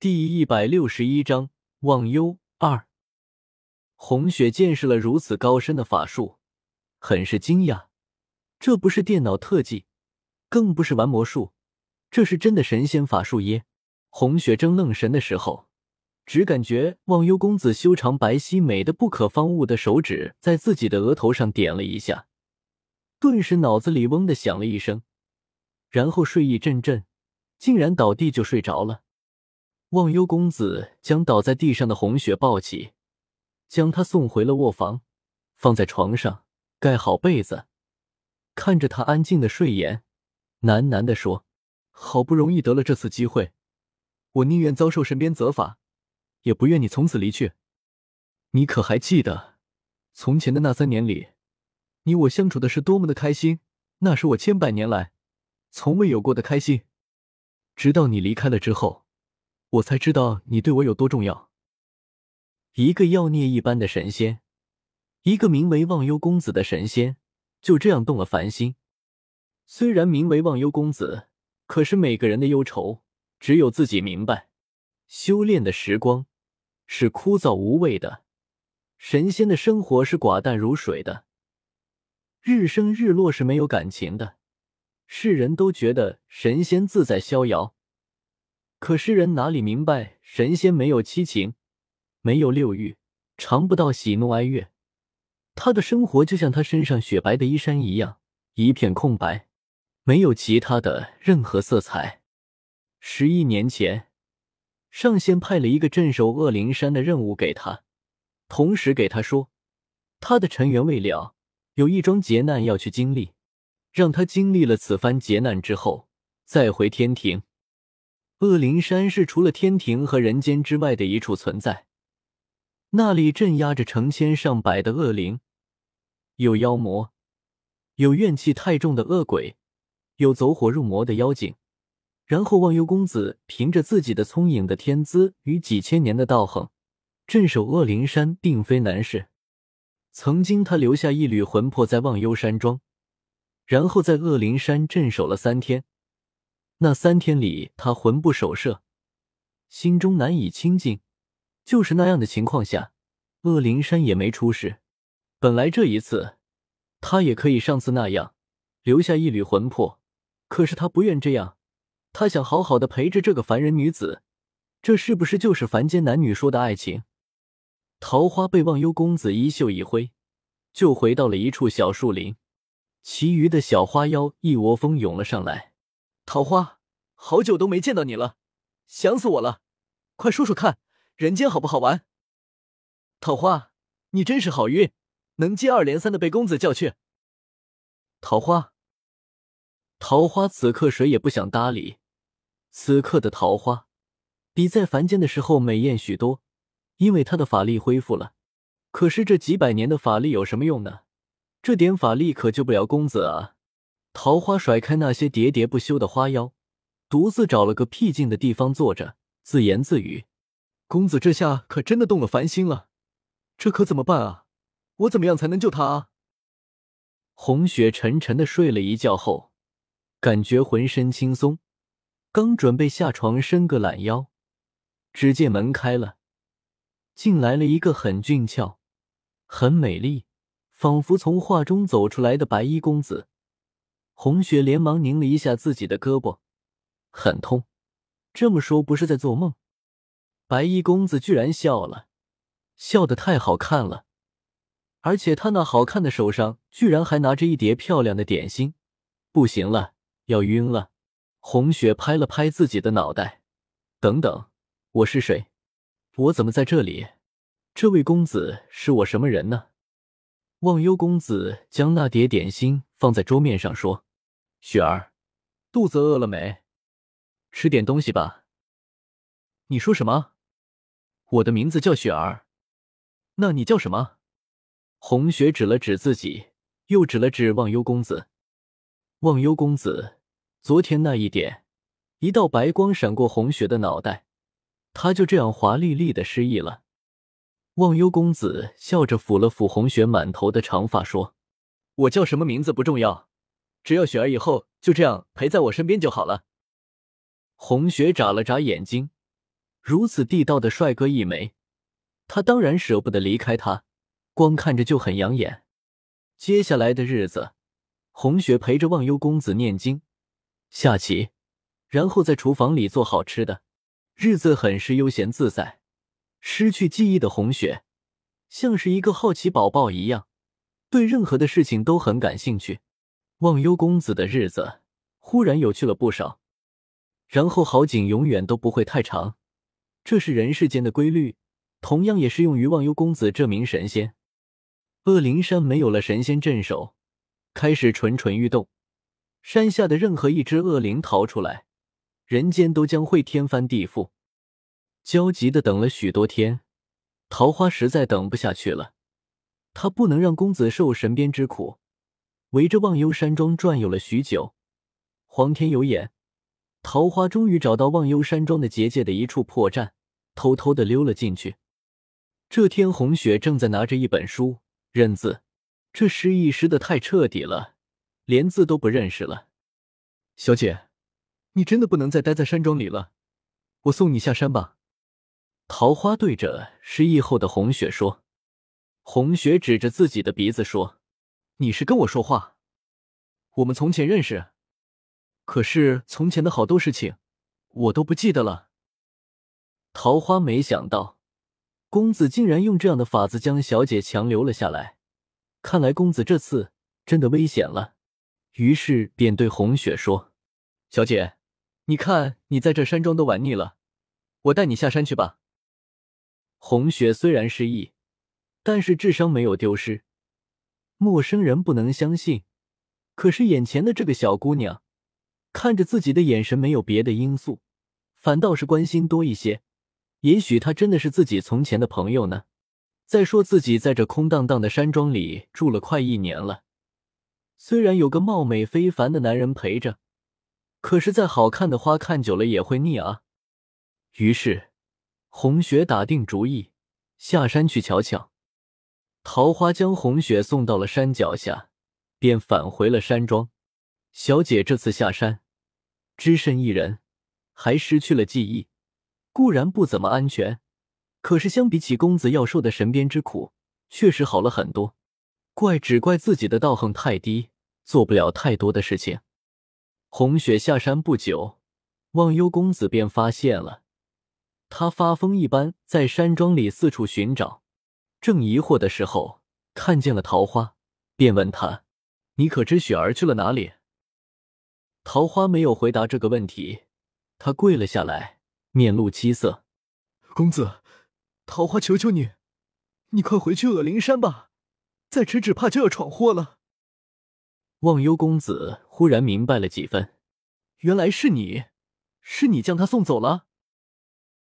第一百六十一章忘忧二。红雪见识了如此高深的法术，很是惊讶。这不是电脑特技，更不是玩魔术，这是真的神仙法术耶！红雪正愣神的时候，只感觉忘忧公子修长白皙、美的不可方物的手指在自己的额头上点了一下，顿时脑子里嗡的响了一声，然后睡意阵阵，竟然倒地就睡着了。忘忧公子将倒在地上的红雪抱起，将她送回了卧房，放在床上，盖好被子，看着她安静的睡颜，喃喃的说：“好不容易得了这次机会，我宁愿遭受身边责罚，也不愿你从此离去。你可还记得，从前的那三年里，你我相处的是多么的开心？那是我千百年来从未有过的开心。直到你离开了之后。”我才知道你对我有多重要。一个妖孽一般的神仙，一个名为忘忧公子的神仙，就这样动了凡心。虽然名为忘忧公子，可是每个人的忧愁，只有自己明白。修炼的时光是枯燥无味的，神仙的生活是寡淡如水的，日升日落是没有感情的。世人都觉得神仙自在逍遥。可诗人哪里明白，神仙没有七情，没有六欲，尝不到喜怒哀乐。他的生活就像他身上雪白的衣衫一样，一片空白，没有其他的任何色彩。十一年前，上仙派了一个镇守恶灵山的任务给他，同时给他说，他的尘缘未了，有一桩劫难要去经历，让他经历了此番劫难之后，再回天庭。恶灵山是除了天庭和人间之外的一处存在，那里镇压着成千上百的恶灵，有妖魔，有怨气太重的恶鬼，有走火入魔的妖精。然后忘忧公子凭着自己的聪颖的天资与几千年的道行，镇守恶灵山并非难事。曾经他留下一缕魂魄在忘忧山庄，然后在恶灵山镇守了三天。那三天里，他魂不守舍，心中难以清静。就是那样的情况下，恶灵山也没出事。本来这一次，他也可以上次那样留下一缕魂魄，可是他不愿这样。他想好好的陪着这个凡人女子。这是不是就是凡间男女说的爱情？桃花被忘忧公子衣袖一挥，就回到了一处小树林。其余的小花妖一窝蜂涌了上来。桃花，好久都没见到你了，想死我了！快说说看，人间好不好玩？桃花，你真是好运，能接二连三的被公子叫去。桃花，桃花，此刻谁也不想搭理。此刻的桃花，比在凡间的时候美艳许多，因为她的法力恢复了。可是这几百年的法力有什么用呢？这点法力可救不了公子啊！桃花甩开那些喋喋不休的花妖，独自找了个僻静的地方坐着，自言自语：“公子这下可真的动了凡心了，这可怎么办啊？我怎么样才能救他啊？”红雪沉沉的睡了一觉后，感觉浑身轻松，刚准备下床伸个懒腰，只见门开了，进来了一个很俊俏、很美丽，仿佛从画中走出来的白衣公子。红雪连忙拧了一下自己的胳膊，很痛。这么说不是在做梦？白衣公子居然笑了，笑得太好看了，而且他那好看的手上居然还拿着一碟漂亮的点心。不行了，要晕了！红雪拍了拍自己的脑袋，等等，我是谁？我怎么在这里？这位公子是我什么人呢？忘忧公子将那碟点心放在桌面上说。雪儿，肚子饿了没？吃点东西吧。你说什么？我的名字叫雪儿，那你叫什么？红雪指了指自己，又指了指忘忧公子。忘忧公子，昨天那一点，一道白光闪过红雪的脑袋，他就这样华丽丽的失忆了。忘忧公子笑着抚了抚红雪满头的长发，说：“我叫什么名字不重要。”只要雪儿以后就这样陪在我身边就好了。红雪眨了眨眼睛，如此地道的帅哥一枚，他当然舍不得离开他，光看着就很养眼。接下来的日子，红雪陪着忘忧公子念经、下棋，然后在厨房里做好吃的，日子很是悠闲自在。失去记忆的红雪，像是一个好奇宝宝一样，对任何的事情都很感兴趣。忘忧公子的日子忽然有趣了不少。然后好景永远都不会太长，这是人世间的规律，同样也适用于忘忧公子这名神仙。恶灵山没有了神仙镇守，开始蠢蠢欲动。山下的任何一只恶灵逃出来，人间都将会天翻地覆。焦急的等了许多天，桃花实在等不下去了，他不能让公子受神鞭之苦。围着忘忧山庄转悠了许久，皇天有眼，桃花终于找到忘忧山庄的结界的一处破绽，偷偷的溜了进去。这天，红雪正在拿着一本书。认字，这失忆失的太彻底了，连字都不认识了。小姐，你真的不能再待在山庄里了，我送你下山吧。桃花对着失忆后的红雪说。红雪指着自己的鼻子说：“你是跟我说话？我们从前认识，可是从前的好多事情，我都不记得了。”桃花没想到。公子竟然用这样的法子将小姐强留了下来，看来公子这次真的危险了。于是便对红雪说：“小姐，你看你在这山庄都玩腻了，我带你下山去吧。”红雪虽然失忆，但是智商没有丢失。陌生人不能相信，可是眼前的这个小姑娘，看着自己的眼神没有别的因素，反倒是关心多一些。也许她真的是自己从前的朋友呢。再说自己在这空荡荡的山庄里住了快一年了，虽然有个貌美非凡的男人陪着，可是再好看的花看久了也会腻啊。于是，红雪打定主意下山去瞧瞧。桃花将红雪送到了山脚下，便返回了山庄。小姐这次下山，只身一人，还失去了记忆。固然不怎么安全，可是相比起公子要受的神鞭之苦，确实好了很多。怪只怪自己的道行太低，做不了太多的事情。红雪下山不久，忘忧公子便发现了他发疯一般在山庄里四处寻找，正疑惑的时候，看见了桃花，便问他：“你可知雪儿去了哪里？”桃花没有回答这个问题，他跪了下来。面露凄色，公子，桃花求求你，你快回去恶灵山吧，再迟只怕就要闯祸了。忘忧公子忽然明白了几分，原来是你，是你将他送走了。